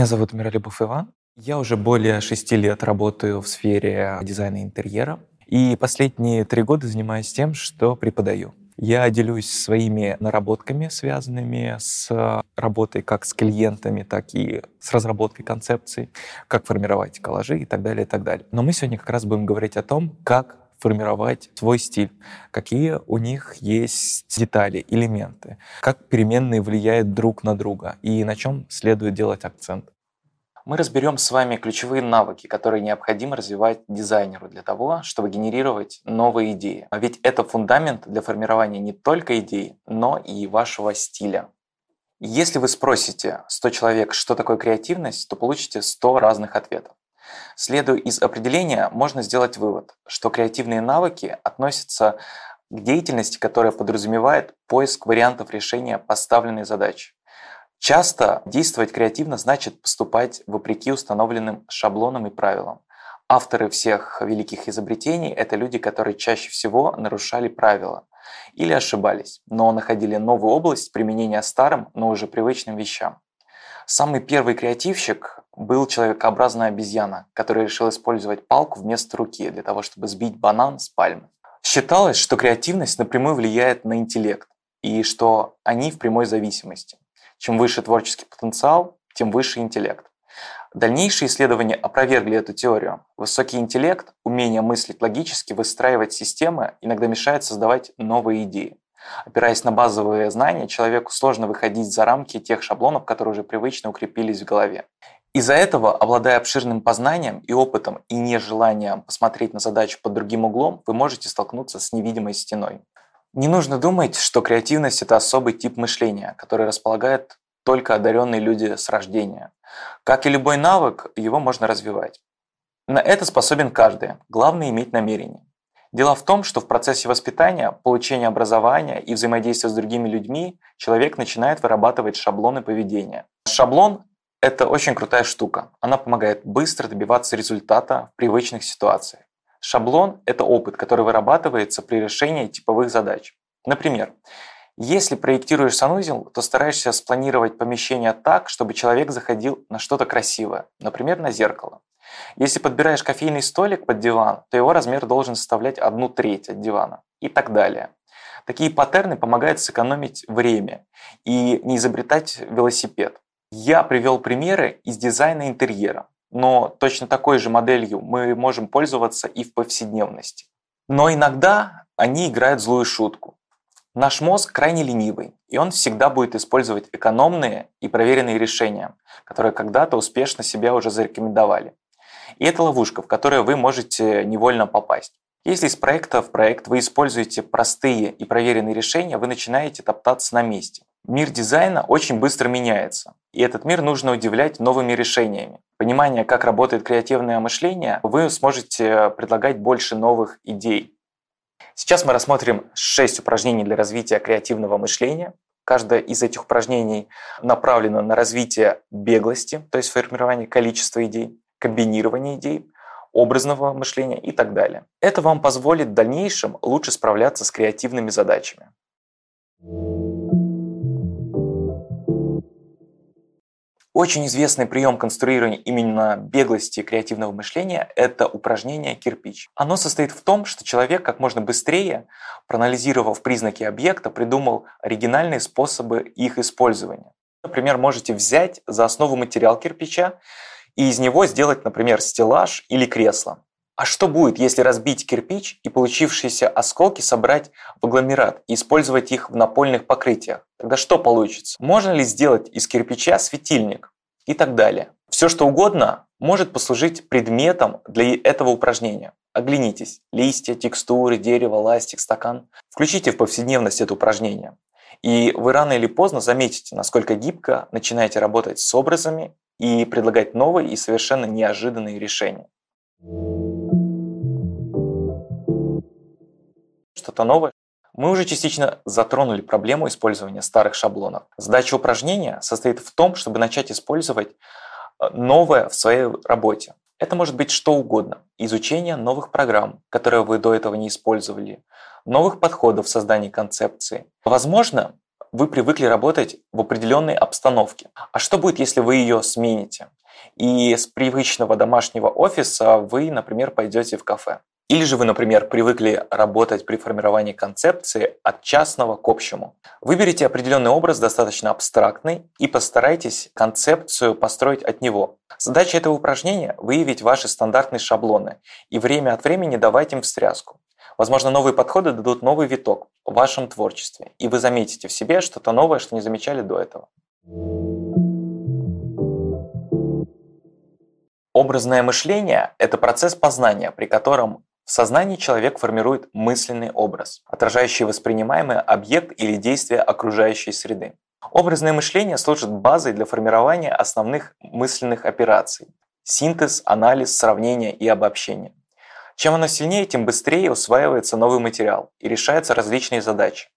Меня зовут Миролюбов Иван. Я уже более шести лет работаю в сфере дизайна интерьера. И последние три года занимаюсь тем, что преподаю. Я делюсь своими наработками, связанными с работой как с клиентами, так и с разработкой концепций, как формировать коллажи и так далее, и так далее. Но мы сегодня как раз будем говорить о том, как формировать свой стиль, какие у них есть детали, элементы, как переменные влияют друг на друга и на чем следует делать акцент. Мы разберем с вами ключевые навыки, которые необходимо развивать дизайнеру для того, чтобы генерировать новые идеи. А ведь это фундамент для формирования не только идей, но и вашего стиля. Если вы спросите 100 человек, что такое креативность, то получите 100 разных ответов. Следуя из определения, можно сделать вывод, что креативные навыки относятся к деятельности, которая подразумевает поиск вариантов решения поставленной задачи. Часто действовать креативно значит поступать вопреки установленным шаблонам и правилам. Авторы всех великих изобретений – это люди, которые чаще всего нарушали правила или ошибались, но находили новую область применения старым, но уже привычным вещам. Самый первый креативщик был человекообразная обезьяна, который решил использовать палку вместо руки для того, чтобы сбить банан с пальмы. Считалось, что креативность напрямую влияет на интеллект и что они в прямой зависимости. Чем выше творческий потенциал, тем выше интеллект. Дальнейшие исследования опровергли эту теорию. Высокий интеллект, умение мыслить логически, выстраивать системы иногда мешает создавать новые идеи. Опираясь на базовые знания, человеку сложно выходить за рамки тех шаблонов, которые уже привычно укрепились в голове. Из-за этого, обладая обширным познанием и опытом и нежеланием посмотреть на задачу под другим углом, вы можете столкнуться с невидимой стеной. Не нужно думать, что креативность – это особый тип мышления, который располагает только одаренные люди с рождения. Как и любой навык, его можно развивать. На это способен каждый, главное иметь намерение. Дело в том, что в процессе воспитания, получения образования и взаимодействия с другими людьми человек начинает вырабатывать шаблоны поведения. Шаблон – это очень крутая штука. Она помогает быстро добиваться результата в привычных ситуациях. Шаблон – это опыт, который вырабатывается при решении типовых задач. Например, если проектируешь санузел, то стараешься спланировать помещение так, чтобы человек заходил на что-то красивое, например, на зеркало. Если подбираешь кофейный столик под диван, то его размер должен составлять одну треть от дивана и так далее. Такие паттерны помогают сэкономить время и не изобретать велосипед. Я привел примеры из дизайна интерьера но точно такой же моделью мы можем пользоваться и в повседневности. Но иногда они играют злую шутку. Наш мозг крайне ленивый, и он всегда будет использовать экономные и проверенные решения, которые когда-то успешно себя уже зарекомендовали. И это ловушка, в которую вы можете невольно попасть. Если из проекта в проект вы используете простые и проверенные решения, вы начинаете топтаться на месте. Мир дизайна очень быстро меняется, и этот мир нужно удивлять новыми решениями. Понимание, как работает креативное мышление, вы сможете предлагать больше новых идей. Сейчас мы рассмотрим 6 упражнений для развития креативного мышления. Каждое из этих упражнений направлено на развитие беглости, то есть формирование количества идей, комбинирование идей, образного мышления и так далее. Это вам позволит в дальнейшем лучше справляться с креативными задачами. Очень известный прием конструирования именно беглости креативного мышления – это упражнение «Кирпич». Оно состоит в том, что человек как можно быстрее, проанализировав признаки объекта, придумал оригинальные способы их использования. Например, можете взять за основу материал кирпича и из него сделать, например, стеллаж или кресло. А что будет, если разбить кирпич и получившиеся осколки собрать в агломерат и использовать их в напольных покрытиях? Тогда что получится? Можно ли сделать из кирпича светильник? И так далее. Все что угодно может послужить предметом для этого упражнения. Оглянитесь. Листья, текстуры, дерево, ластик, стакан. Включите в повседневность это упражнение. И вы рано или поздно заметите, насколько гибко начинаете работать с образами и предлагать новые и совершенно неожиданные решения. Что-то новое. Мы уже частично затронули проблему использования старых шаблонов. Задача упражнения состоит в том, чтобы начать использовать э, новое в своей работе. Это может быть что угодно. Изучение новых программ, которые вы до этого не использовали, новых подходов в создании концепции. Возможно, вы привыкли работать в определенной обстановке. А что будет, если вы ее смените? И с привычного домашнего офиса вы, например, пойдете в кафе. Или же вы, например, привыкли работать при формировании концепции от частного к общему. Выберите определенный образ, достаточно абстрактный, и постарайтесь концепцию построить от него. Задача этого упражнения – выявить ваши стандартные шаблоны и время от времени давать им встряску. Возможно, новые подходы дадут новый виток в вашем творчестве, и вы заметите в себе что-то новое, что не замечали до этого. Образное мышление – это процесс познания, при котором в сознании человек формирует мысленный образ, отражающий воспринимаемый объект или действие окружающей среды. Образное мышление служит базой для формирования основных мысленных операций – синтез, анализ, сравнение и обобщение. Чем оно сильнее, тем быстрее усваивается новый материал и решаются различные задачи.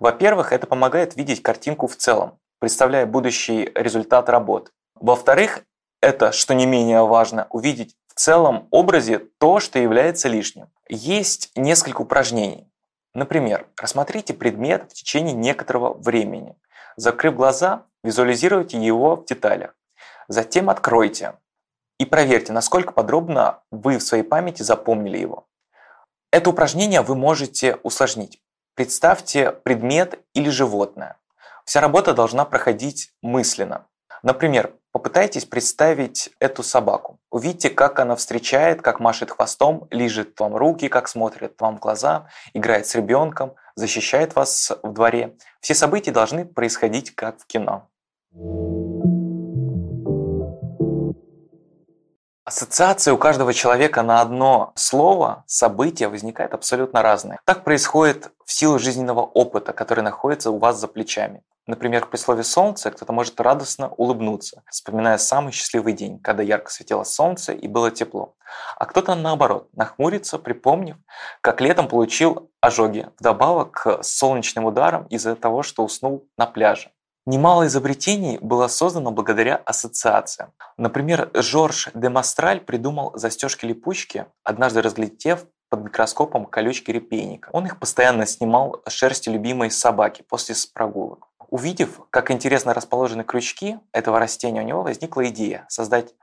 Во-первых, это помогает видеть картинку в целом, представляя будущий результат работы. Во-вторых, это, что не менее важно, увидеть целом образе то, что является лишним. Есть несколько упражнений. Например, рассмотрите предмет в течение некоторого времени. Закрыв глаза, визуализируйте его в деталях. Затем откройте и проверьте, насколько подробно вы в своей памяти запомнили его. Это упражнение вы можете усложнить. Представьте предмет или животное. Вся работа должна проходить мысленно. Например, попытайтесь представить эту собаку. Увидите, как она встречает, как машет хвостом, лижет вам руки, как смотрит вам в глаза, играет с ребенком, защищает вас в дворе. Все события должны происходить как в кино. Ассоциация у каждого человека на одно слово, событие возникает абсолютно разное. Так происходит в силу жизненного опыта, который находится у вас за плечами. Например, при слове «солнце» кто-то может радостно улыбнуться, вспоминая самый счастливый день, когда ярко светило солнце и было тепло. А кто-то, наоборот, нахмурится, припомнив, как летом получил ожоги, вдобавок к солнечным ударам из-за того, что уснул на пляже. Немало изобретений было создано благодаря ассоциациям. Например, Жорж де Мастраль придумал застежки-липучки, однажды разглядев под микроскопом колючки репейника. Он их постоянно снимал с шерсти любимой собаки после прогулок. Увидев, как интересно расположены крючки этого растения, у него возникла идея создать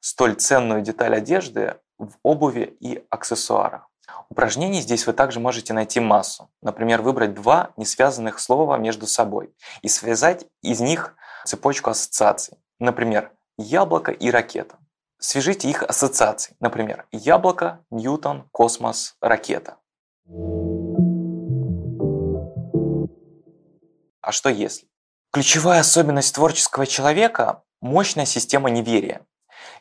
столь ценную деталь одежды в обуви и аксессуарах. Упражнений здесь вы также можете найти массу. Например, выбрать два несвязанных слова между собой и связать из них цепочку ассоциаций. Например, яблоко и ракета. Свяжите их ассоциации. Например, яблоко, Ньютон, космос, ракета. А что если? Ключевая особенность творческого человека – мощная система неверия.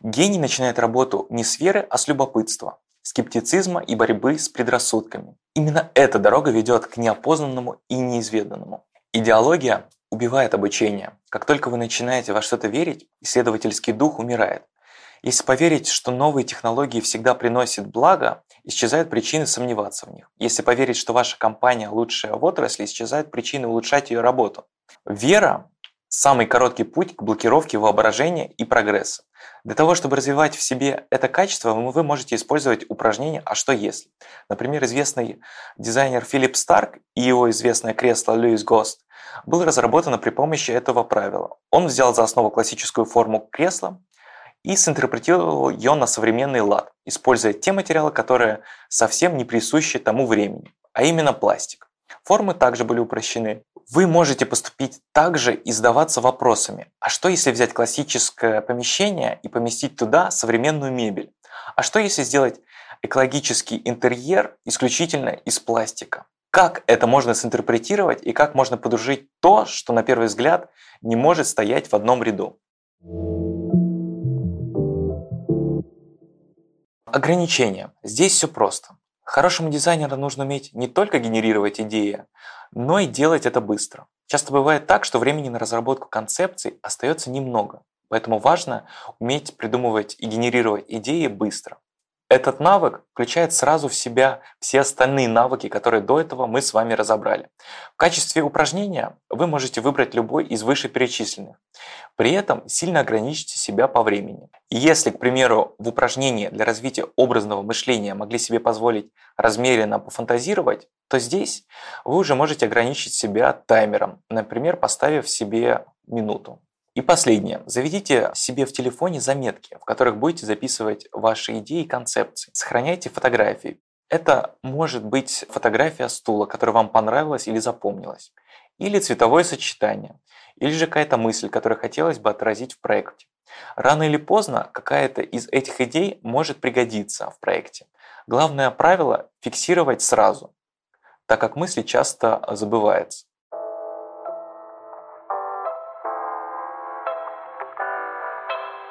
Гений начинает работу не с веры, а с любопытства скептицизма и борьбы с предрассудками. Именно эта дорога ведет к неопознанному и неизведанному. Идеология убивает обучение. Как только вы начинаете во что-то верить, исследовательский дух умирает. Если поверить, что новые технологии всегда приносят благо, исчезают причины сомневаться в них. Если поверить, что ваша компания лучшая в отрасли, исчезают причины улучшать ее работу. Вера – самый короткий путь к блокировке воображения и прогресса. Для того, чтобы развивать в себе это качество, вы можете использовать упражнение «А что если?». Например, известный дизайнер Филипп Старк и его известное кресло Льюис Гост было разработано при помощи этого правила. Он взял за основу классическую форму кресла и синтерпретировал ее на современный лад, используя те материалы, которые совсем не присущи тому времени, а именно пластик. Формы также были упрощены. Вы можете поступить также и задаваться вопросами, а что если взять классическое помещение и поместить туда современную мебель? А что если сделать экологический интерьер исключительно из пластика? Как это можно синтерпретировать и как можно подружить то, что на первый взгляд не может стоять в одном ряду? Ограничения. Здесь все просто. Хорошему дизайнеру нужно уметь не только генерировать идеи, но и делать это быстро. Часто бывает так, что времени на разработку концепций остается немного, поэтому важно уметь придумывать и генерировать идеи быстро. Этот навык включает сразу в себя все остальные навыки, которые до этого мы с вами разобрали. В качестве упражнения вы можете выбрать любой из вышеперечисленных. При этом сильно ограничьте себя по времени. Если, к примеру, в упражнении для развития образного мышления могли себе позволить размеренно пофантазировать, то здесь вы уже можете ограничить себя таймером, например, поставив себе минуту. И последнее. Заведите себе в телефоне заметки, в которых будете записывать ваши идеи и концепции. Сохраняйте фотографии. Это может быть фотография стула, которая вам понравилась или запомнилась. Или цветовое сочетание. Или же какая-то мысль, которую хотелось бы отразить в проекте. Рано или поздно какая-то из этих идей может пригодиться в проекте. Главное правило – фиксировать сразу, так как мысли часто забываются.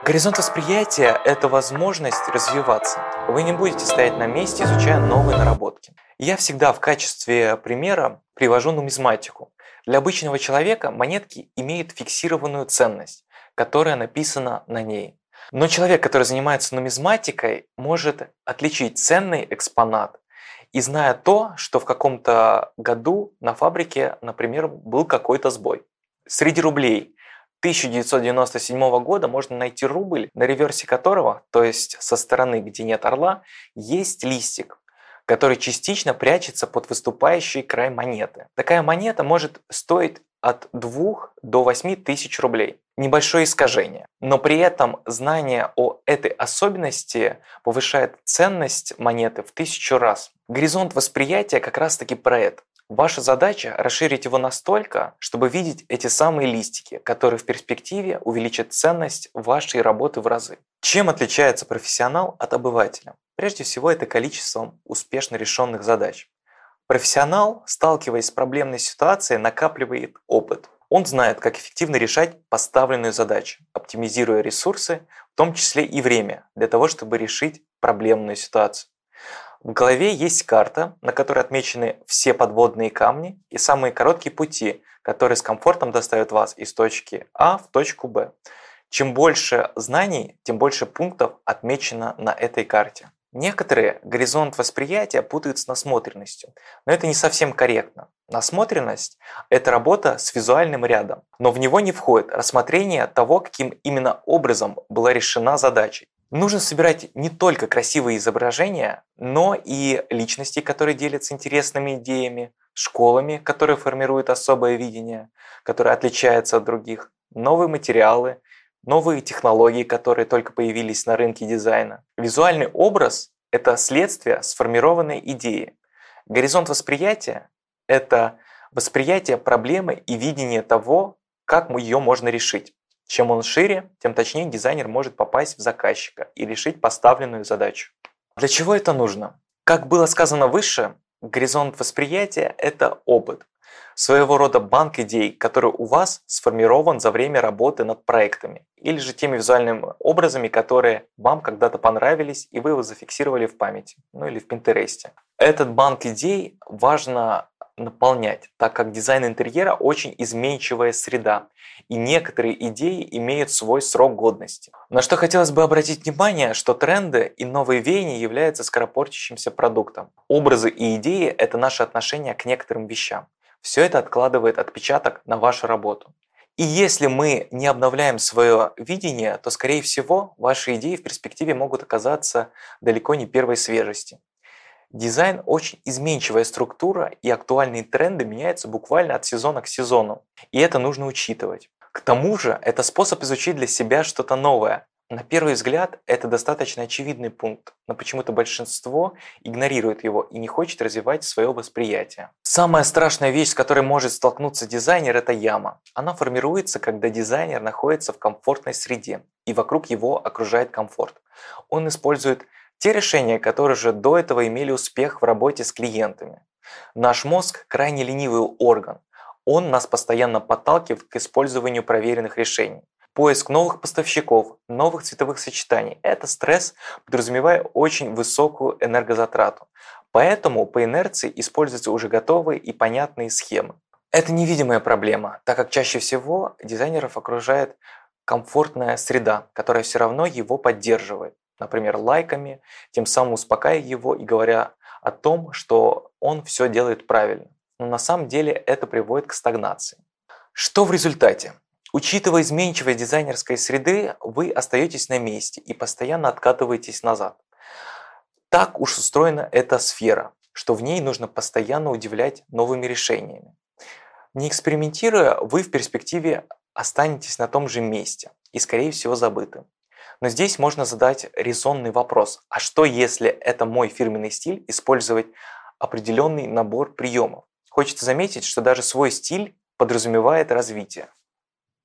Горизонт восприятия – это возможность развиваться. Вы не будете стоять на месте, изучая новые наработки. Я всегда в качестве примера привожу нумизматику. Для обычного человека монетки имеют фиксированную ценность, которая написана на ней. Но человек, который занимается нумизматикой, может отличить ценный экспонат и зная то, что в каком-то году на фабрике, например, был какой-то сбой. Среди рублей 1997 года можно найти рубль, на реверсе которого, то есть со стороны, где нет орла, есть листик, который частично прячется под выступающий край монеты. Такая монета может стоить от 2 до 8 тысяч рублей. Небольшое искажение. Но при этом знание о этой особенности повышает ценность монеты в тысячу раз. Горизонт восприятия как раз таки про это. Ваша задача – расширить его настолько, чтобы видеть эти самые листики, которые в перспективе увеличат ценность вашей работы в разы. Чем отличается профессионал от обывателя? Прежде всего, это количеством успешно решенных задач. Профессионал, сталкиваясь с проблемной ситуацией, накапливает опыт. Он знает, как эффективно решать поставленную задачу, оптимизируя ресурсы, в том числе и время, для того, чтобы решить проблемную ситуацию. В голове есть карта, на которой отмечены все подводные камни и самые короткие пути, которые с комфортом доставят вас из точки А в точку Б. Чем больше знаний, тем больше пунктов отмечено на этой карте. Некоторые горизонт восприятия путают с насмотренностью, но это не совсем корректно. Насмотренность – это работа с визуальным рядом, но в него не входит рассмотрение того, каким именно образом была решена задача Нужно собирать не только красивые изображения, но и личности, которые делятся интересными идеями, школами, которые формируют особое видение, которое отличается от других, новые материалы, новые технологии, которые только появились на рынке дизайна. Визуальный образ – это следствие сформированной идеи. Горизонт восприятия – это восприятие проблемы и видение того, как ее можно решить. Чем он шире, тем точнее дизайнер может попасть в заказчика и решить поставленную задачу. Для чего это нужно? Как было сказано выше, горизонт восприятия – это опыт. Своего рода банк идей, который у вас сформирован за время работы над проектами. Или же теми визуальными образами, которые вам когда-то понравились и вы его зафиксировали в памяти. Ну или в Пинтересте. Этот банк идей важно наполнять, так как дизайн интерьера очень изменчивая среда, и некоторые идеи имеют свой срок годности. На что хотелось бы обратить внимание, что тренды и новые веяния являются скоропортящимся продуктом. Образы и идеи – это наше отношение к некоторым вещам. Все это откладывает отпечаток на вашу работу. И если мы не обновляем свое видение, то, скорее всего, ваши идеи в перспективе могут оказаться далеко не первой свежести. Дизайн очень изменчивая структура, и актуальные тренды меняются буквально от сезона к сезону. И это нужно учитывать. К тому же, это способ изучить для себя что-то новое. На первый взгляд, это достаточно очевидный пункт, но почему-то большинство игнорирует его и не хочет развивать свое восприятие. Самая страшная вещь, с которой может столкнуться дизайнер, это яма. Она формируется, когда дизайнер находится в комфортной среде, и вокруг его окружает комфорт. Он использует те решения, которые же до этого имели успех в работе с клиентами. Наш мозг крайне ленивый орган. Он нас постоянно подталкивает к использованию проверенных решений. Поиск новых поставщиков, новых цветовых сочетаний – это стресс, подразумевая очень высокую энергозатрату. Поэтому по инерции используются уже готовые и понятные схемы. Это невидимая проблема, так как чаще всего дизайнеров окружает комфортная среда, которая все равно его поддерживает например, лайками, тем самым успокаивая его и говоря о том, что он все делает правильно. Но на самом деле это приводит к стагнации. Что в результате? Учитывая изменчивость дизайнерской среды, вы остаетесь на месте и постоянно откатываетесь назад. Так уж устроена эта сфера. что в ней нужно постоянно удивлять новыми решениями. Не экспериментируя, вы в перспективе останетесь на том же месте и, скорее всего, забыты. Но здесь можно задать резонный вопрос. А что, если это мой фирменный стиль использовать определенный набор приемов? Хочется заметить, что даже свой стиль подразумевает развитие.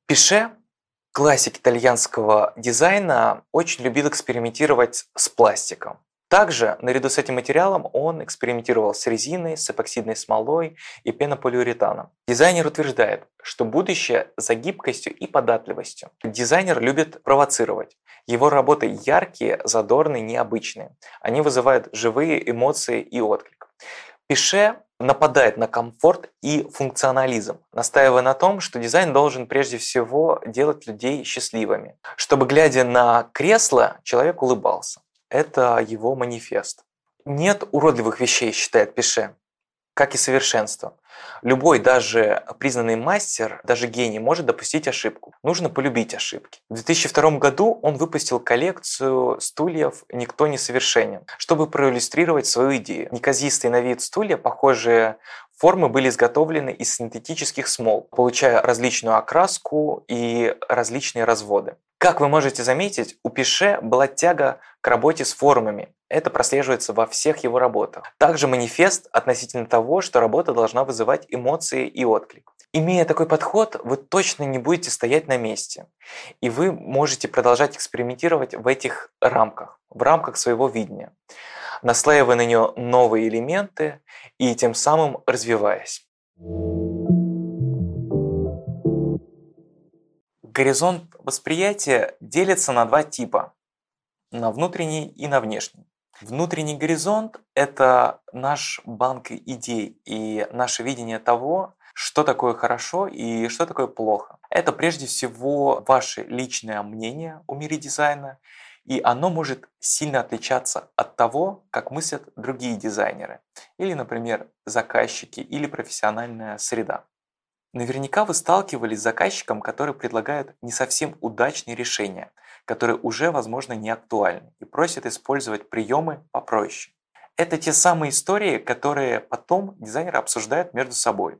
Пише, классик итальянского дизайна, очень любил экспериментировать с пластиком. Также, наряду с этим материалом, он экспериментировал с резиной, с эпоксидной смолой и пенополиуретаном. Дизайнер утверждает, что будущее за гибкостью и податливостью. Дизайнер любит провоцировать. Его работы яркие, задорные, необычные. Они вызывают живые эмоции и отклик. Пише нападает на комфорт и функционализм, настаивая на том, что дизайн должен прежде всего делать людей счастливыми. Чтобы, глядя на кресло, человек улыбался. Это его манифест. Нет уродливых вещей, считает Пише, как и совершенство. Любой, даже признанный мастер, даже гений, может допустить ошибку. Нужно полюбить ошибки. В 2002 году он выпустил коллекцию стульев «Никто не совершенен», чтобы проиллюстрировать свою идею. Неказистые на вид стулья, похожие Формы были изготовлены из синтетических смол, получая различную окраску и различные разводы. Как вы можете заметить, у Пише была тяга к работе с формами. Это прослеживается во всех его работах. Также манифест относительно того, что работа должна вызывать эмоции и отклик. Имея такой подход, вы точно не будете стоять на месте. И вы можете продолжать экспериментировать в этих рамках, в рамках своего видения, наслаивая на нее новые элементы и тем самым развиваясь. Горизонт восприятия делится на два типа – на внутренний и на внешний. Внутренний горизонт – это наш банк идей и наше видение того, что такое хорошо и что такое плохо. Это прежде всего ваше личное мнение о мире дизайна, и оно может сильно отличаться от того, как мыслят другие дизайнеры, или, например, заказчики или профессиональная среда. Наверняка вы сталкивались с заказчиком, который предлагает не совсем удачные решения, которые уже, возможно, не актуальны и просит использовать приемы попроще. Это те самые истории, которые потом дизайнеры обсуждают между собой,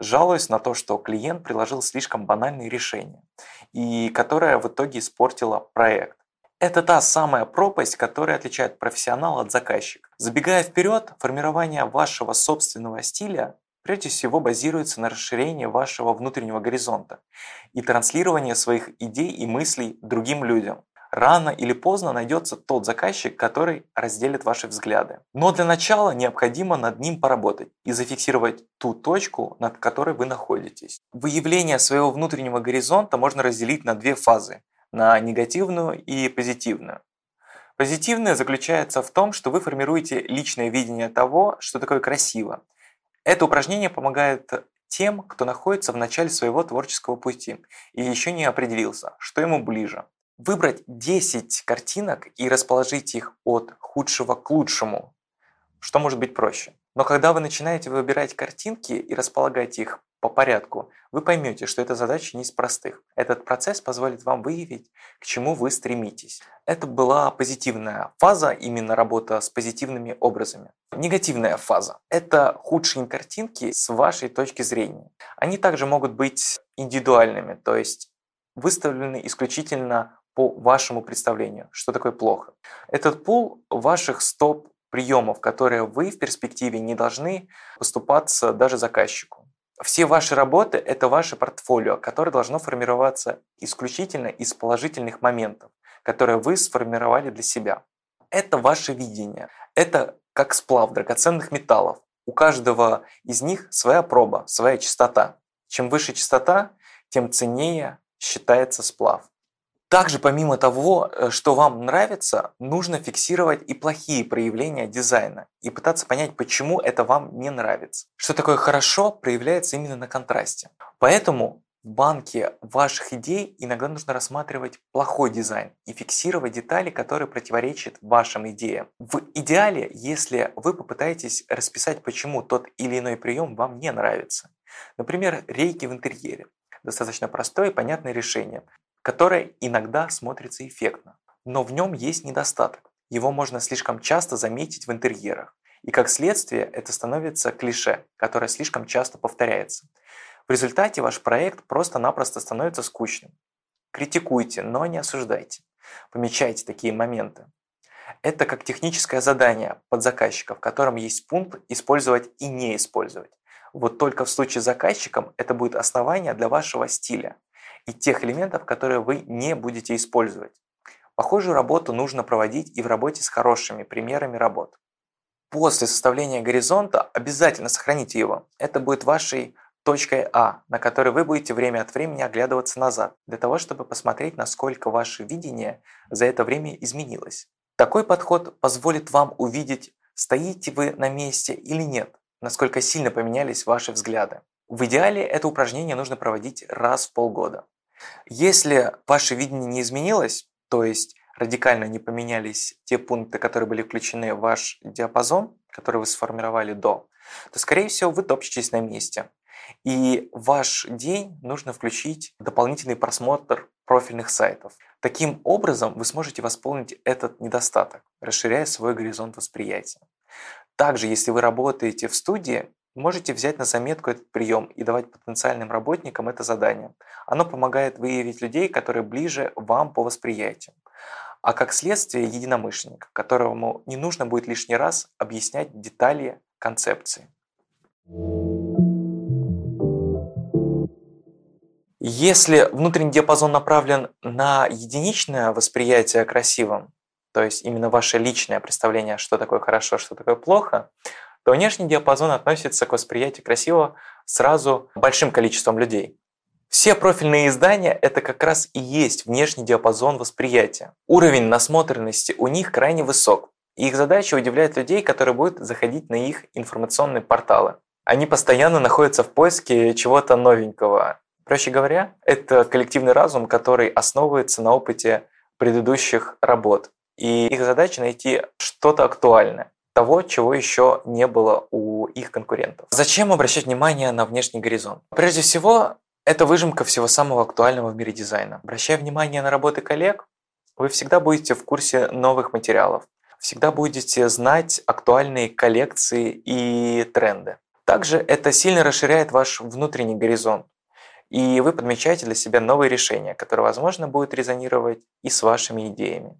жалуясь на то, что клиент приложил слишком банальные решения, и которая в итоге испортила проект. Это та самая пропасть, которая отличает профессионала от заказчика. Забегая вперед, формирование вашего собственного стиля прежде всего базируется на расширении вашего внутреннего горизонта и транслировании своих идей и мыслей другим людям. Рано или поздно найдется тот заказчик, который разделит ваши взгляды. Но для начала необходимо над ним поработать и зафиксировать ту точку, над которой вы находитесь. Выявление своего внутреннего горизонта можно разделить на две фазы – на негативную и позитивную. Позитивное заключается в том, что вы формируете личное видение того, что такое красиво, это упражнение помогает тем, кто находится в начале своего творческого пути и еще не определился, что ему ближе. Выбрать 10 картинок и расположить их от худшего к лучшему, что может быть проще. Но когда вы начинаете выбирать картинки и располагать их по порядку, вы поймете, что эта задача не из простых. Этот процесс позволит вам выявить, к чему вы стремитесь. Это была позитивная фаза, именно работа с позитивными образами. Негативная фаза – это худшие картинки с вашей точки зрения. Они также могут быть индивидуальными, то есть выставлены исключительно по вашему представлению, что такое плохо. Этот пул ваших стоп приемов, которые вы в перспективе не должны поступаться даже заказчику. Все ваши работы – это ваше портфолио, которое должно формироваться исключительно из положительных моментов, которые вы сформировали для себя. Это ваше видение. Это как сплав драгоценных металлов. У каждого из них своя проба, своя частота. Чем выше частота, тем ценнее считается сплав. Также помимо того, э, что вам нравится, нужно фиксировать и плохие проявления дизайна и пытаться понять, почему это вам не нравится. Что такое хорошо, проявляется именно на контрасте. Поэтому в банке ваших идей иногда нужно рассматривать плохой дизайн и фиксировать детали, которые противоречат вашим идеям. В идеале, если вы попытаетесь расписать, почему тот или иной прием вам не нравится. Например, рейки в интерьере. Достаточно простое и понятное решение которое иногда смотрится эффектно, но в нем есть недостаток. Его можно слишком часто заметить в интерьерах. И как следствие это становится клише, которое слишком часто повторяется. В результате ваш проект просто-напросто становится скучным. Критикуйте, но не осуждайте. Помечайте такие моменты. Это как техническое задание под заказчика, в котором есть пункт «использовать» и «не использовать». Вот только в случае с заказчиком это будет основание для вашего стиля и тех элементов, которые вы не будете использовать. Похожую работу нужно проводить и в работе с хорошими примерами работ. После составления горизонта обязательно сохраните его. Это будет вашей точкой А, на которой вы будете время от времени оглядываться назад, для того, чтобы посмотреть, насколько ваше видение за это время изменилось. Такой подход позволит вам увидеть, стоите вы на месте или нет, насколько сильно поменялись ваши взгляды. В идеале это упражнение нужно проводить раз в полгода. Если ваше видение не изменилось, то есть радикально не поменялись те пункты, которые были включены в ваш диапазон, который вы сформировали до, то, скорее всего, вы топчетесь на месте. И в ваш день нужно включить дополнительный просмотр профильных сайтов. Таким образом, вы сможете восполнить этот недостаток, расширяя свой горизонт восприятия. Также, если вы работаете в студии, можете взять на заметку этот прием и давать потенциальным работникам это задание. Оно помогает выявить людей, которые ближе вам по восприятию. А как следствие единомышленник, которому не нужно будет лишний раз объяснять детали концепции. Если внутренний диапазон направлен на единичное восприятие красивым, то есть именно ваше личное представление, что такое хорошо, что такое плохо, то внешний диапазон относится к восприятию красивого сразу большим количеством людей. Все профильные издания – это как раз и есть внешний диапазон восприятия. Уровень насмотренности у них крайне высок. И их задача удивлять людей, которые будут заходить на их информационные порталы. Они постоянно находятся в поиске чего-то новенького. Проще говоря, это коллективный разум, который основывается на опыте предыдущих работ. И их задача найти что-то актуальное того, чего еще не было у их конкурентов. Зачем обращать внимание на внешний горизонт? Прежде всего, это выжимка всего самого актуального в мире дизайна. Обращая внимание на работы коллег, вы всегда будете в курсе новых материалов, всегда будете знать актуальные коллекции и тренды. Также это сильно расширяет ваш внутренний горизонт, и вы подмечаете для себя новые решения, которые, возможно, будут резонировать и с вашими идеями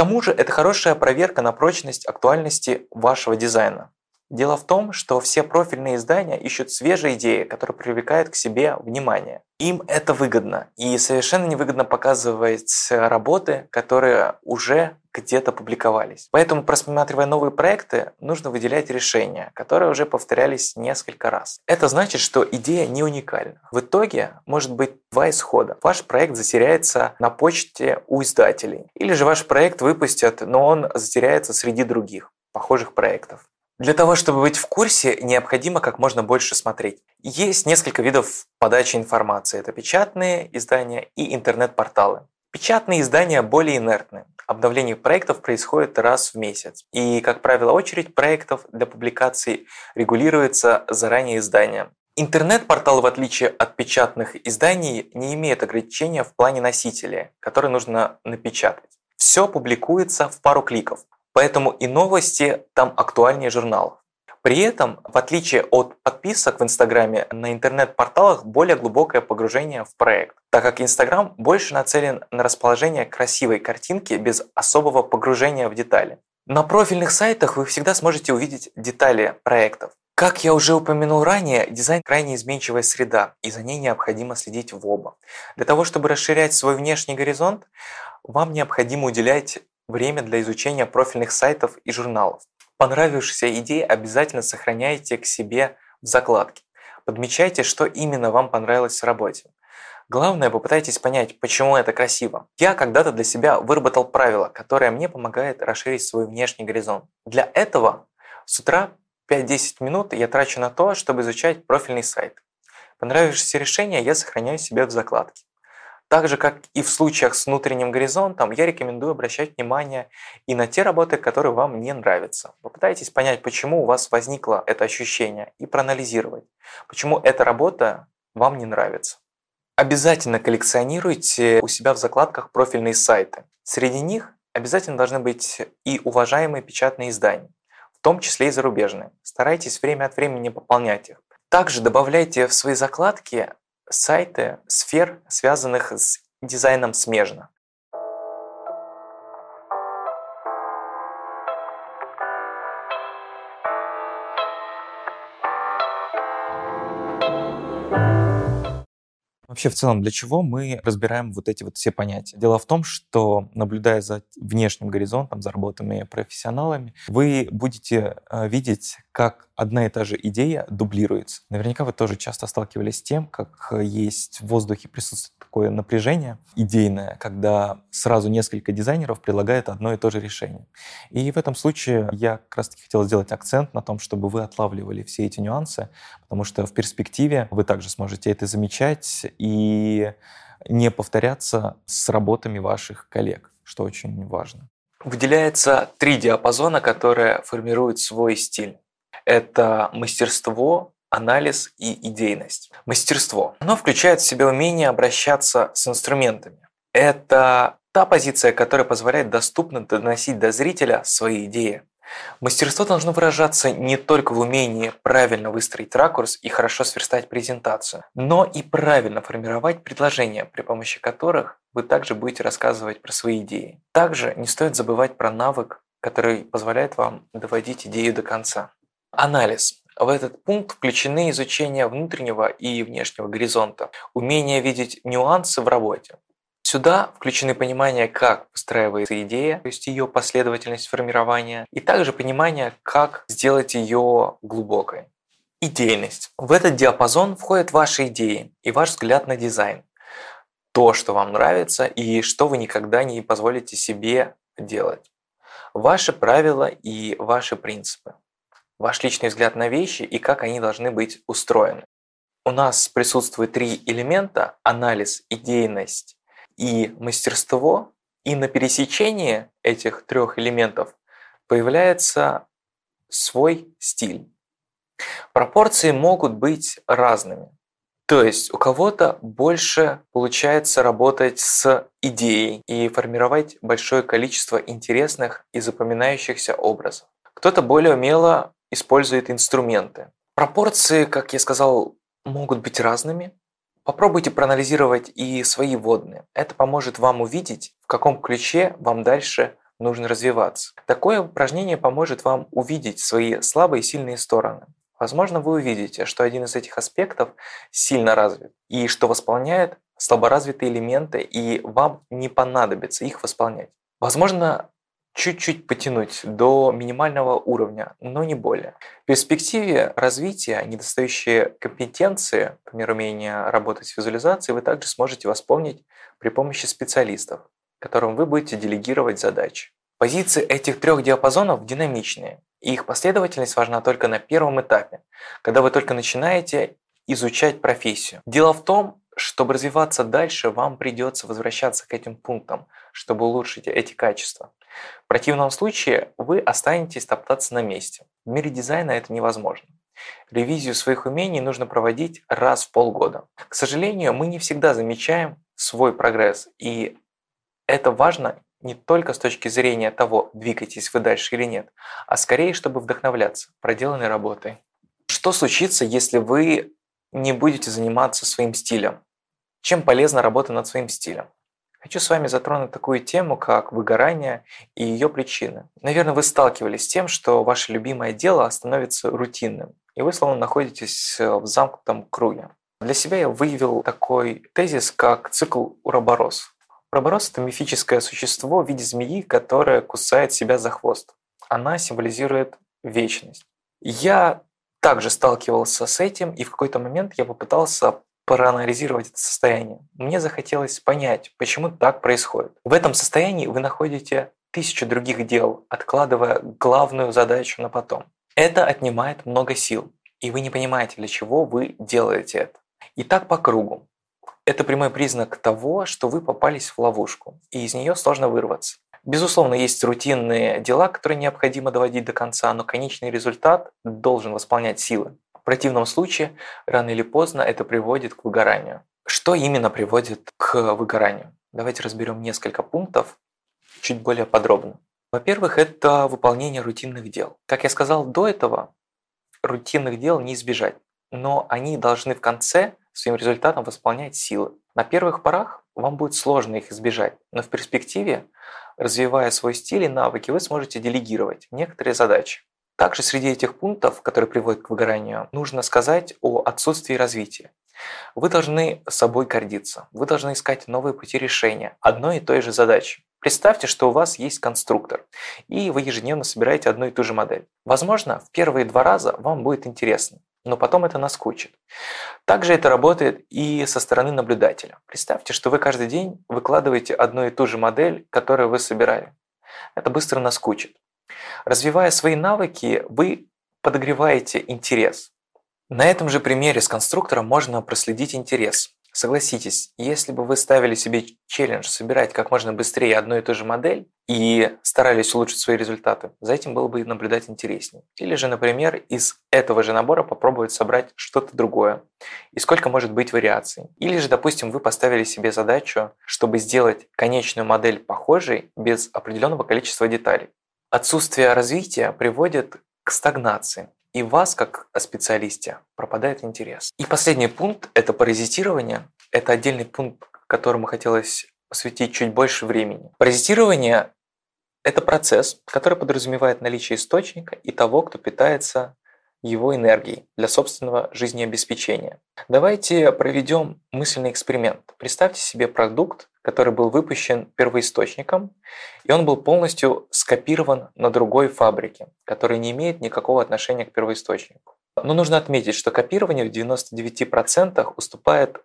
тому же это хорошая проверка на прочность актуальности вашего дизайна. Дело в том, что все профильные издания ищут свежие идеи, которые привлекают к себе внимание. Им это выгодно. И совершенно невыгодно показывать работы, которые уже где-то публиковались. Поэтому, просматривая новые проекты, нужно выделять решения, которые уже повторялись несколько раз. Это значит, что идея не уникальна. В итоге может быть два исхода. Ваш проект затеряется на почте у издателей. Или же ваш проект выпустят, но он затеряется среди других похожих проектов. Для того, чтобы быть в курсе, необходимо как можно больше смотреть. Есть несколько видов подачи информации. Это печатные издания и интернет-порталы. Печатные издания более инертны. Обновление проектов происходит раз в месяц. И, как правило, очередь проектов для публикаций регулируется заранее изданием. Интернет-портал, в отличие от печатных изданий, не имеет ограничения в плане носителя, который нужно напечатать. Все публикуется в пару кликов. Поэтому и новости там актуальнее журналов. При этом, в отличие от подписок в Инстаграме, на интернет-порталах более глубокое погружение в проект, так как Инстаграм больше нацелен на расположение красивой картинки без особого погружения в детали. На профильных сайтах вы всегда сможете увидеть детали проектов. Как я уже упомянул ранее, дизайн крайне изменчивая среда, и за ней необходимо следить в оба. Для того, чтобы расширять свой внешний горизонт, вам необходимо уделять время для изучения профильных сайтов и журналов. Понравившиеся идеи обязательно сохраняйте к себе в закладке. Подмечайте, что именно вам понравилось в работе. Главное, попытайтесь понять, почему это красиво. Я когда-то для себя выработал правило, которое мне помогает расширить свой внешний горизонт. Для этого с утра 5-10 минут я трачу на то, чтобы изучать профильный сайт. Понравившееся решение я сохраняю себе в закладке. Так же, как и в случаях с внутренним горизонтом, я рекомендую обращать внимание и на те работы, которые вам не нравятся. Попытайтесь понять, почему у вас возникло это ощущение, и проанализировать, почему эта работа вам не нравится. Обязательно коллекционируйте у себя в закладках профильные сайты. Среди них обязательно должны быть и уважаемые печатные издания. В том числе и зарубежные. Старайтесь время от времени пополнять их. Также добавляйте в свои закладки сайты сфер, связанных с дизайном смежно. Вообще, в целом, для чего мы разбираем вот эти вот все понятия? Дело в том, что, наблюдая за внешним горизонтом, за работами профессионалами, вы будете э, видеть, как одна и та же идея дублируется. Наверняка вы тоже часто сталкивались с тем, как есть в воздухе присутствует такое напряжение идейное, когда сразу несколько дизайнеров предлагают одно и то же решение. И в этом случае я как раз таки хотел сделать акцент на том, чтобы вы отлавливали все эти нюансы, потому что в перспективе вы также сможете это замечать и не повторяться с работами ваших коллег, что очень важно. Выделяется три диапазона, которые формируют свой стиль. Это мастерство, анализ и идейность. Мастерство. Оно включает в себя умение обращаться с инструментами. Это та позиция, которая позволяет доступно доносить до зрителя свои идеи. Мастерство должно выражаться не только в умении правильно выстроить ракурс и хорошо сверстать презентацию, но и правильно формировать предложения, при помощи которых вы также будете рассказывать про свои идеи. Также не стоит забывать про навык, который позволяет вам доводить идею до конца. Анализ. В этот пункт включены изучение внутреннего и внешнего горизонта, умение видеть нюансы в работе. Сюда включены понимание, как выстраивается идея, то есть ее последовательность формирования, и также понимание, как сделать ее глубокой. Идейность. В этот диапазон входят ваши идеи и ваш взгляд на дизайн. То, что вам нравится и что вы никогда не позволите себе делать. Ваши правила и ваши принципы ваш личный взгляд на вещи и как они должны быть устроены. У нас присутствует три элемента – анализ, идейность и мастерство. И на пересечении этих трех элементов появляется свой стиль. Пропорции могут быть разными. То есть у кого-то больше получается работать с идеей и формировать большое количество интересных и запоминающихся образов. Кто-то более умело использует инструменты. Пропорции, как я сказал, могут быть разными. Попробуйте проанализировать и свои водные. Это поможет вам увидеть, в каком ключе вам дальше нужно развиваться. Такое упражнение поможет вам увидеть свои слабые и сильные стороны. Возможно, вы увидите, что один из этих аспектов сильно развит и что восполняет слаборазвитые элементы, и вам не понадобится их восполнять. Возможно, чуть-чуть потянуть до минимального уровня, но не более. В перспективе развития недостающие компетенции, например, умение работать с визуализацией, вы также сможете восполнить при помощи специалистов, которым вы будете делегировать задачи. Позиции этих трех диапазонов динамичные, и их последовательность важна только на первом этапе, когда вы только начинаете изучать профессию. Дело в том, чтобы развиваться дальше, вам придется возвращаться к этим пунктам, чтобы улучшить эти качества. В противном случае вы останетесь топтаться на месте. В мире дизайна это невозможно. Ревизию своих умений нужно проводить раз в полгода. К сожалению, мы не всегда замечаем свой прогресс, и это важно не только с точки зрения того, двигаетесь вы дальше или нет, а скорее, чтобы вдохновляться проделанной работой. Что случится, если вы не будете заниматься своим стилем? Чем полезна работа над своим стилем? Хочу с вами затронуть такую тему, как выгорание и ее причины. Наверное, вы сталкивались с тем, что ваше любимое дело становится рутинным, и вы словно находитесь э, в замкнутом круге. Для себя я выявил такой тезис, как цикл Уроборос. Уроборос – это мифическое существо в виде змеи, которое кусает себя за хвост. Она символизирует вечность. Я также сталкивался с этим, и в какой-то момент я попытался проанализировать это состояние. Мне захотелось понять, почему так происходит. В этом состоянии вы находите тысячу других дел, откладывая главную задачу на потом. Это отнимает много сил, и вы не понимаете, для чего вы делаете это. И так по кругу. Это прямой признак того, что вы попались в ловушку, и из нее сложно вырваться. Безусловно, есть рутинные дела, которые необходимо доводить до конца, но конечный результат должен восполнять силы. Противном случае, рано или поздно это приводит к выгоранию. Что именно приводит к выгоранию? Давайте разберем несколько пунктов чуть более подробно. Во-первых, это выполнение рутинных дел. Как я сказал до этого, рутинных дел не избежать, но они должны в конце своим результатом восполнять силы. На первых порах вам будет сложно их избежать, но в перспективе, развивая свой стиль и навыки, вы сможете делегировать некоторые задачи. Также среди этих пунктов, которые приводят к выгоранию, нужно сказать о отсутствии развития. Вы должны собой гордиться, вы должны искать новые пути решения одной и той же задачи. Представьте, что у вас есть конструктор, и вы ежедневно собираете одну и ту же модель. Возможно, в первые два раза вам будет интересно, но потом это наскучит. Также это работает и со стороны наблюдателя. Представьте, что вы каждый день выкладываете одну и ту же модель, которую вы собирали. Это быстро наскучит. Развивая свои навыки, вы подогреваете интерес. На этом же примере с конструктором можно проследить интерес. Согласитесь, если бы вы ставили себе челлендж собирать как можно быстрее одну и ту же модель и старались улучшить свои результаты, за этим было бы наблюдать интереснее. Или же, например, из этого же набора попробовать собрать что-то другое. И сколько может быть вариаций. Или же, допустим, вы поставили себе задачу, чтобы сделать конечную модель похожей без определенного количества деталей. Отсутствие развития приводит к стагнации и вас, как специалисте, пропадает интерес. И последний пункт – это паразитирование. Это отдельный пункт, которому хотелось посвятить чуть больше времени. Паразитирование – это процесс, который подразумевает наличие источника и того, кто питается его энергией для собственного жизнеобеспечения. Давайте проведем мысленный эксперимент. Представьте себе продукт, который был выпущен первоисточником, и он был полностью скопирован на другой фабрике, которая не имеет никакого отношения к первоисточнику. Но нужно отметить, что копирование в 99% уступает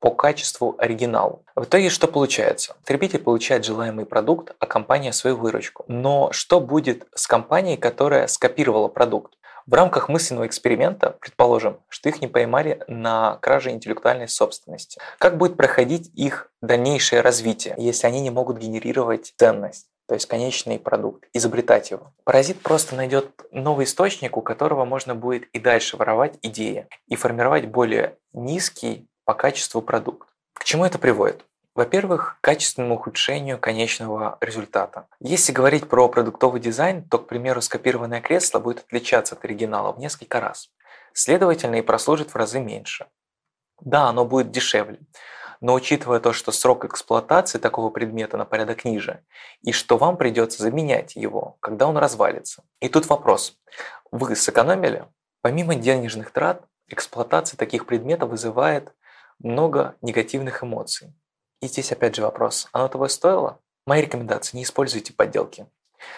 по качеству оригиналу. В итоге что получается? Потребитель получает желаемый продукт, а компания свою выручку. Но что будет с компанией, которая скопировала продукт? В рамках мысленного эксперимента предположим, что их не поймали на краже интеллектуальной собственности. Как будет проходить их дальнейшее развитие, если они не могут генерировать ценность? то есть конечный продукт, изобретать его. Паразит просто найдет новый источник, у которого можно будет и дальше воровать идеи и формировать более низкий по качеству продукт. К чему это приводит? Во-первых, качественному ухудшению конечного результата. Если говорить про продуктовый дизайн, то, к примеру, скопированное кресло будет отличаться от оригинала в несколько раз. Следовательно, и прослужит в разы меньше. Да, оно будет дешевле, но учитывая то, что срок эксплуатации такого предмета на порядок ниже, и что вам придется заменять его, когда он развалится. И тут вопрос. Вы сэкономили? Помимо денежных трат, эксплуатация таких предметов вызывает много негативных эмоций. И здесь опять же вопрос, оно того стоило? Мои рекомендации, не используйте подделки.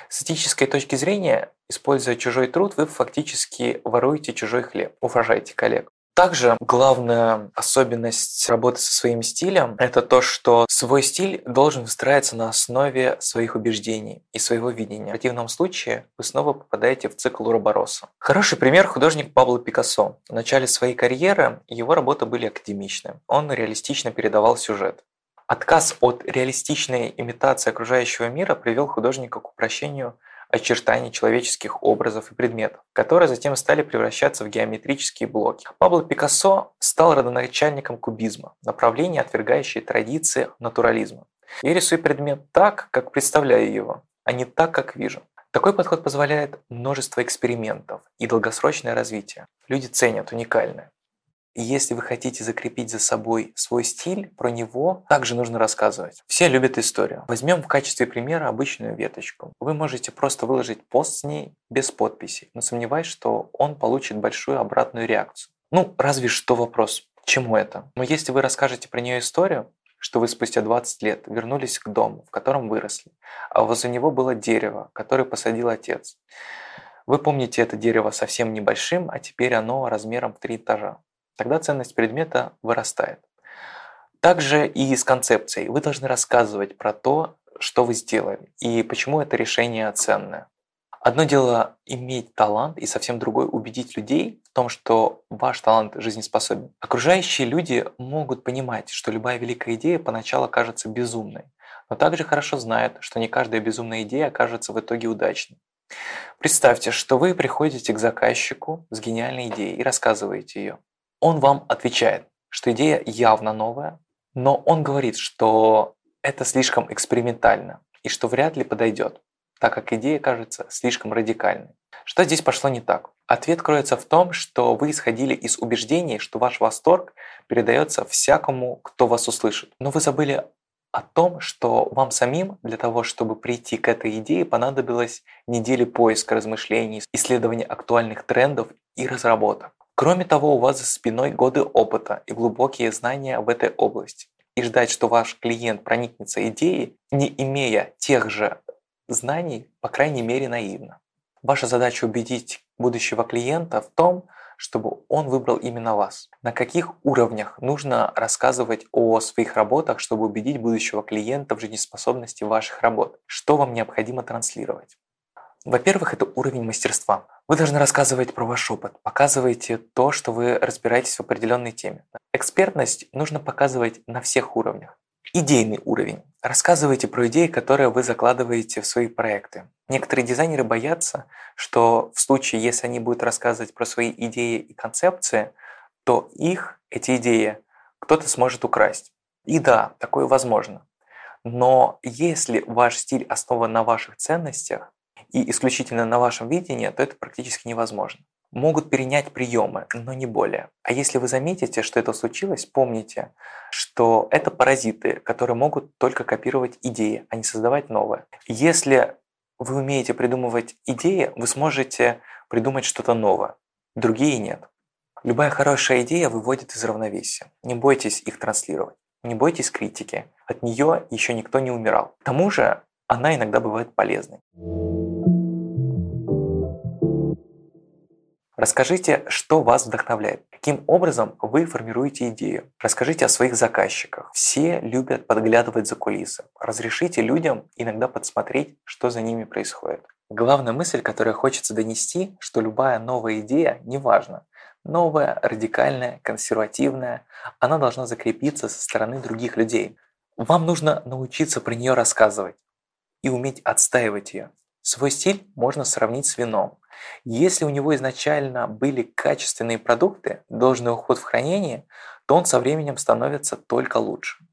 С этической точки зрения, используя чужой труд, вы фактически воруете чужой хлеб, уважайте коллег. Также главная особенность работы со своим стилем – это то, что свой стиль должен выстраиваться на основе своих убеждений и своего видения. В противном случае вы снова попадаете в цикл Уробороса. Хороший пример – художник Пабло Пикассо. В начале своей карьеры его работы были академичны. Он реалистично передавал сюжет. Отказ от реалистичной имитации окружающего мира привел художника к упрощению очертаний человеческих образов и предметов, которые затем стали превращаться в геометрические блоки. Пабло Пикассо стал родоначальником кубизма, направления, отвергающие традиции натурализма. Я рисую предмет так, как представляю его, а не так, как вижу. Такой подход позволяет множество экспериментов и долгосрочное развитие. Люди ценят уникальное. И если вы хотите закрепить за собой свой стиль, про него также нужно рассказывать. Все любят историю. Возьмем в качестве примера обычную веточку. Вы можете просто выложить пост с ней без подписи, но сомневаюсь, что он получит большую обратную реакцию. Ну, разве что вопрос, чему это? Но если вы расскажете про нее историю, что вы спустя 20 лет вернулись к дому, в котором выросли, а возле него было дерево, которое посадил отец. Вы помните это дерево совсем небольшим, а теперь оно размером в три этажа тогда ценность предмета вырастает. Также и с концепцией. Вы должны рассказывать про то, что вы сделали и почему это решение ценное. Одно дело иметь талант, и совсем другое убедить людей в том, что ваш талант жизнеспособен. Окружающие люди могут понимать, что любая великая идея поначалу кажется безумной, но также хорошо знают, что не каждая безумная идея окажется в итоге удачной. Представьте, что вы приходите к заказчику с гениальной идеей и рассказываете ее. Он вам отвечает, что идея явно новая, но он говорит, что это слишком экспериментально и что вряд ли подойдет. так как идея кажется слишком радикальной. Что здесь пошло не так? Ответ кроется в том, что вы исходили из убеждений, что ваш восторг передается всякому, кто вас услышит. Но вы забыли о том, что вам самим для того, чтобы прийти к этой идее, понадобилось недели поиска размышлений, исследования актуальных трендов и разработок. Кроме того, у вас за спиной годы опыта и глубокие знания в этой области. И ждать, что ваш клиент проникнется идеей, не имея тех же знаний, по крайней мере, наивно. Ваша задача убедить будущего клиента в том, чтобы он выбрал именно вас. На каких уровнях нужно рассказывать о своих работах, чтобы убедить будущего клиента в жизнеспособности ваших работ? Что вам необходимо транслировать? Во-первых, это уровень мастерства. Вы должны рассказывать про ваш опыт, показывайте то, что вы разбираетесь в определенной теме. Экспертность нужно показывать на всех уровнях. Идейный уровень. Рассказывайте про идеи, которые вы закладываете в свои проекты. Некоторые дизайнеры боятся, что в случае, если они будут рассказывать про свои идеи и концепции, то их, эти идеи, кто-то сможет украсть. И да, такое возможно. Но если ваш стиль основан на ваших ценностях и исключительно на вашем видении, то это практически невозможно могут перенять приемы, но не более. А если вы заметите, что это случилось, помните, что это паразиты, которые могут только копировать идеи, а не создавать новое. Если вы умеете придумывать идеи, вы сможете придумать что-то новое. Другие нет. Любая хорошая идея выводит из равновесия. Не бойтесь их транслировать. Не бойтесь критики. От нее еще никто не умирал. К тому же она иногда бывает полезной. Расскажите, что вас вдохновляет, каким образом вы формируете идею. Расскажите о своих заказчиках. Все любят подглядывать за кулисы. Разрешите людям иногда подсмотреть, что за ними происходит. Главная мысль, которую хочется донести, что любая новая идея, неважно, новая, радикальная, консервативная, она должна закрепиться со стороны других людей. Вам нужно научиться про нее рассказывать и уметь отстаивать ее. Свой стиль можно сравнить с вином. Если у него изначально были качественные продукты, должный уход в хранении, то он со временем становится только лучше.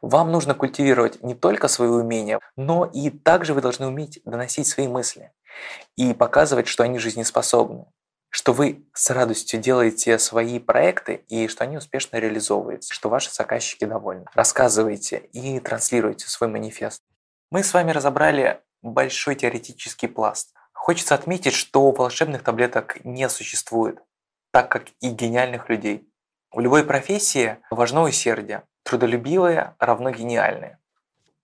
Вам нужно культивировать не только свои умения, но и также вы должны уметь доносить свои мысли и показывать, что они жизнеспособны, что вы с радостью делаете свои проекты и что они успешно реализовываются, что ваши заказчики довольны. Рассказывайте и транслируйте свой манифест. Мы с вами разобрали большой теоретический пласт – Хочется отметить, что волшебных таблеток не существует, так как и гениальных людей. В любой профессии важно усердие. Трудолюбивые равно гениальные.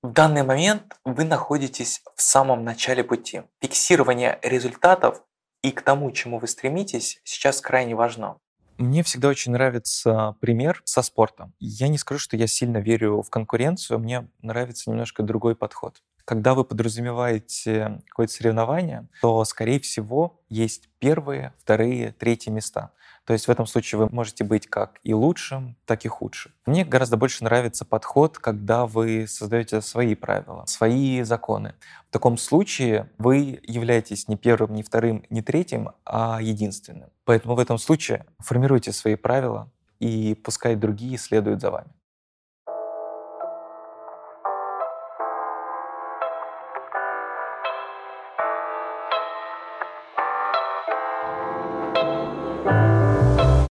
В данный момент вы находитесь в самом начале пути. Фиксирование результатов и к тому, чему вы стремитесь, сейчас крайне важно. Мне всегда очень нравится пример со спортом. Я не скажу, что я сильно верю в конкуренцию, мне нравится немножко другой подход. Когда вы подразумеваете какое-то соревнование, то, скорее всего, есть первые, вторые, третьи места. То есть в этом случае вы можете быть как и лучшим, так и худшим. Мне гораздо больше нравится подход, когда вы создаете свои правила, свои законы. В таком случае вы являетесь не первым, не вторым, не третьим, а единственным. Поэтому в этом случае формируйте свои правила, и пускай другие следуют за вами.